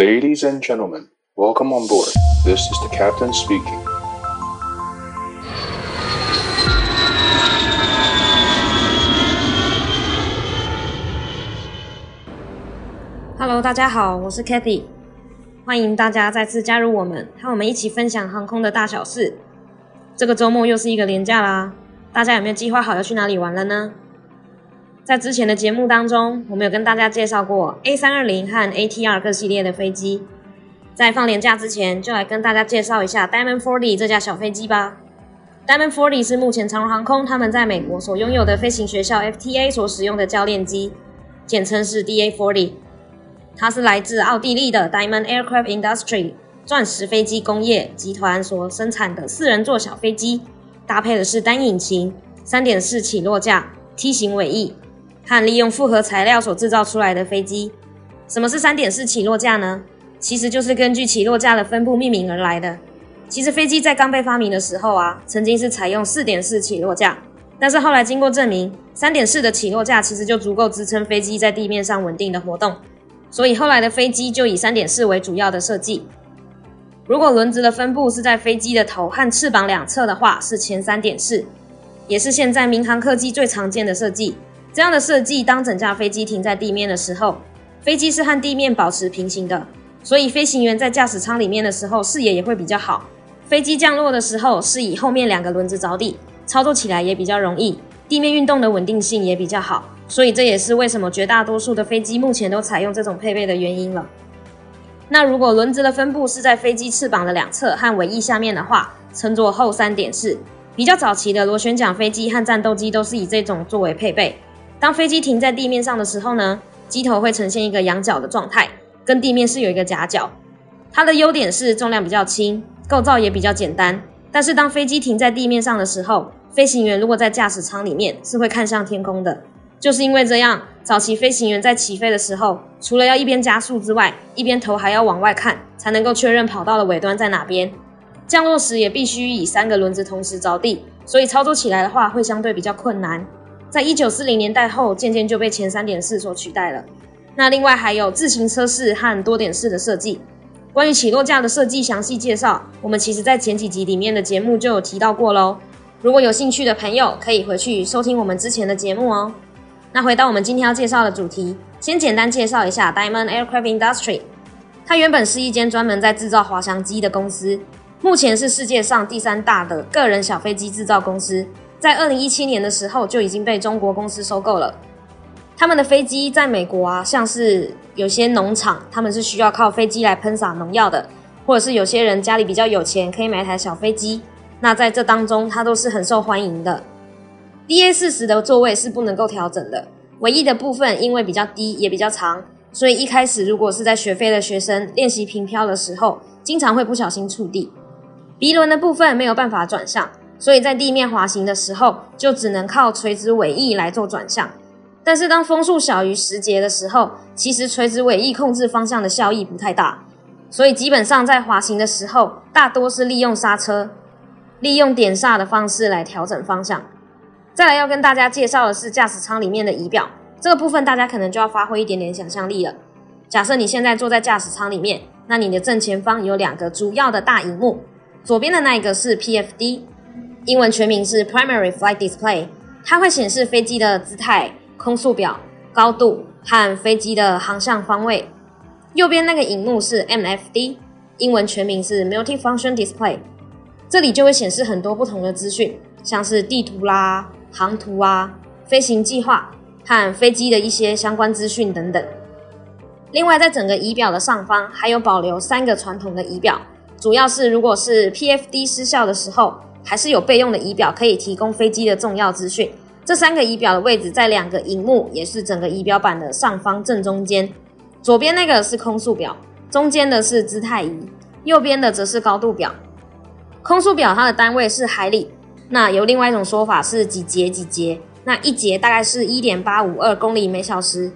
Ladies and gentlemen, welcome on board. This is the captain speaking. Hello，大家好，我是 Kathy，欢迎大家再次加入我们，和我们一起分享航空的大小事。这个周末又是一个连假啦，大家有没有计划好要去哪里玩了呢？在之前的节目当中，我们有跟大家介绍过 A320 和 ATR 各系列的飞机。在放年假之前，就来跟大家介绍一下 Diamond Forty 这架小飞机吧。Diamond Forty 是目前长荣航空他们在美国所拥有的飞行学校 FTA 所使用的教练机，简称是 DA Forty。它是来自奥地利的 Diamond Aircraft Industry 钻石飞机工业集团所生产的四人座小飞机，搭配的是单引擎、三点式起落架、梯形尾翼。和利用复合材料所制造出来的飞机，什么是三点式起落架呢？其实就是根据起落架的分布命名而来的。其实飞机在刚被发明的时候啊，曾经是采用四点式起落架，但是后来经过证明，三点式的起落架其实就足够支撑飞机在地面上稳定的活动，所以后来的飞机就以三点式为主要的设计。如果轮子的分布是在飞机的头和翅膀两侧的话，是前三点式，也是现在民航客机最常见的设计。这样的设计，当整架飞机停在地面的时候，飞机是和地面保持平行的，所以飞行员在驾驶舱里面的时候，视野也会比较好。飞机降落的时候，是以后面两个轮子着地，操作起来也比较容易，地面运动的稳定性也比较好。所以这也是为什么绝大多数的飞机目前都采用这种配备的原因了。那如果轮子的分布是在飞机翅膀的两侧和尾翼下面的话，称作后三点式。比较早期的螺旋桨飞机和战斗机都是以这种作为配备。当飞机停在地面上的时候呢，机头会呈现一个仰角的状态，跟地面是有一个夹角。它的优点是重量比较轻，构造也比较简单。但是当飞机停在地面上的时候，飞行员如果在驾驶舱里面是会看向天空的。就是因为这样，早期飞行员在起飞的时候，除了要一边加速之外，一边头还要往外看，才能够确认跑道的尾端在哪边。降落时也必须以三个轮子同时着地，所以操作起来的话会相对比较困难。在一九四零年代后，渐渐就被前三点式所取代了。那另外还有自行车式和多点式的设计。关于起落架的设计详细介绍，我们其实在前几集里面的节目就有提到过喽。如果有兴趣的朋友，可以回去收听我们之前的节目哦。那回到我们今天要介绍的主题，先简单介绍一下 Diamond Aircraft Industry。它原本是一间专门在制造滑翔机的公司，目前是世界上第三大的个人小飞机制造公司。在二零一七年的时候就已经被中国公司收购了。他们的飞机在美国啊，像是有些农场，他们是需要靠飞机来喷洒农药的，或者是有些人家里比较有钱，可以买一台小飞机。那在这当中，它都是很受欢迎的。DA 四十的座位是不能够调整的，唯一的部分因为比较低也比较长，所以一开始如果是在学飞的学生练习平飘的时候，经常会不小心触地。鼻轮的部分没有办法转向。所以在地面滑行的时候，就只能靠垂直尾翼来做转向。但是当风速小于十节的时候，其实垂直尾翼控制方向的效益不太大。所以基本上在滑行的时候，大多是利用刹车、利用点刹的方式来调整方向。再来要跟大家介绍的是驾驶舱里面的仪表，这个部分大家可能就要发挥一点点想象力了。假设你现在坐在驾驶舱里面，那你的正前方有两个主要的大荧幕，左边的那一个是 PFD。英文全名是 Primary Flight Display，它会显示飞机的姿态、空速表、高度和飞机的航向方位。右边那个荧幕是 MFD，英文全名是 Multi-Function Display，这里就会显示很多不同的资讯，像是地图啦、航图啊、飞行计划和飞机的一些相关资讯等等。另外，在整个仪表的上方还有保留三个传统的仪表，主要是如果是 PFD 失效的时候。还是有备用的仪表可以提供飞机的重要资讯。这三个仪表的位置在两个荧幕，也是整个仪表板的上方正中间。左边那个是空速表，中间的是姿态仪，右边的则是高度表。空速表它的单位是海里，那有另外一种说法是几节几节。那一节大概是一点八五二公里每小时。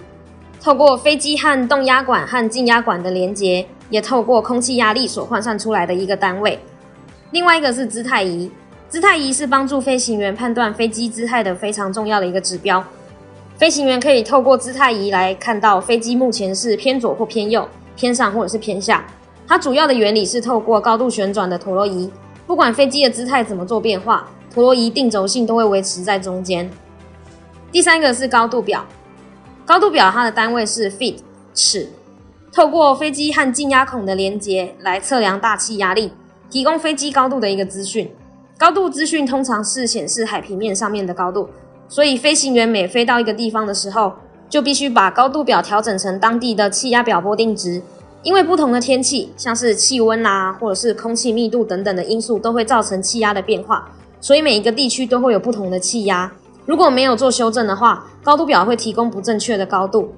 透过飞机和动压管和静压管的连接，也透过空气压力所换算出来的一个单位。另外一个是姿态仪，姿态仪是帮助飞行员判断飞机姿态的非常重要的一个指标。飞行员可以透过姿态仪来看到飞机目前是偏左或偏右，偏上或者是偏下。它主要的原理是透过高度旋转的陀螺仪，不管飞机的姿态怎么做变化，陀螺仪定轴性都会维持在中间。第三个是高度表，高度表它的单位是 feet 尺，透过飞机和进压孔的连接来测量大气压力，提供飞机高度的一个资讯。高度资讯通常是显示海平面上面的高度，所以飞行员每飞到一个地方的时候，就必须把高度表调整成当地的气压表波定值。因为不同的天气，像是气温啦，或者是空气密度等等的因素，都会造成气压的变化，所以每一个地区都会有不同的气压。如果没有做修正的话，高度表会提供不正确的高度，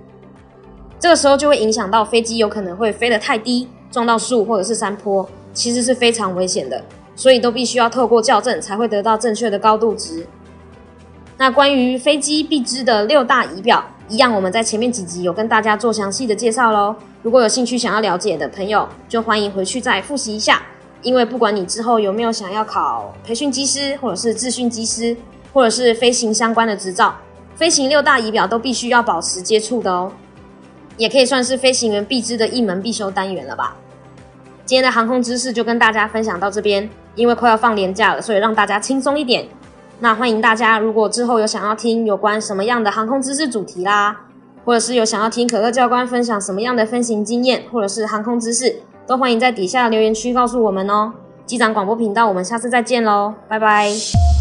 这个时候就会影响到飞机有可能会飞得太低，撞到树或者是山坡，其实是非常危险的。所以都必须要透过校正才会得到正确的高度值。那关于飞机必知的六大仪表，一样我们在前面几集有跟大家做详细的介绍喽。如果有兴趣想要了解的朋友，就欢迎回去再复习一下。因为不管你之后有没有想要考培训机师，或者是自训机师，或者是飞行相关的执照，飞行六大仪表都必须要保持接触的哦。也可以算是飞行员必知的一门必修单元了吧。今天的航空知识就跟大家分享到这边。因为快要放年假了，所以让大家轻松一点。那欢迎大家，如果之后有想要听有关什么样的航空知识主题啦，或者是有想要听可乐教官分享什么样的飞行经验，或者是航空知识，都欢迎在底下留言区告诉我们哦。机长广播频道，我们下次再见喽，拜拜。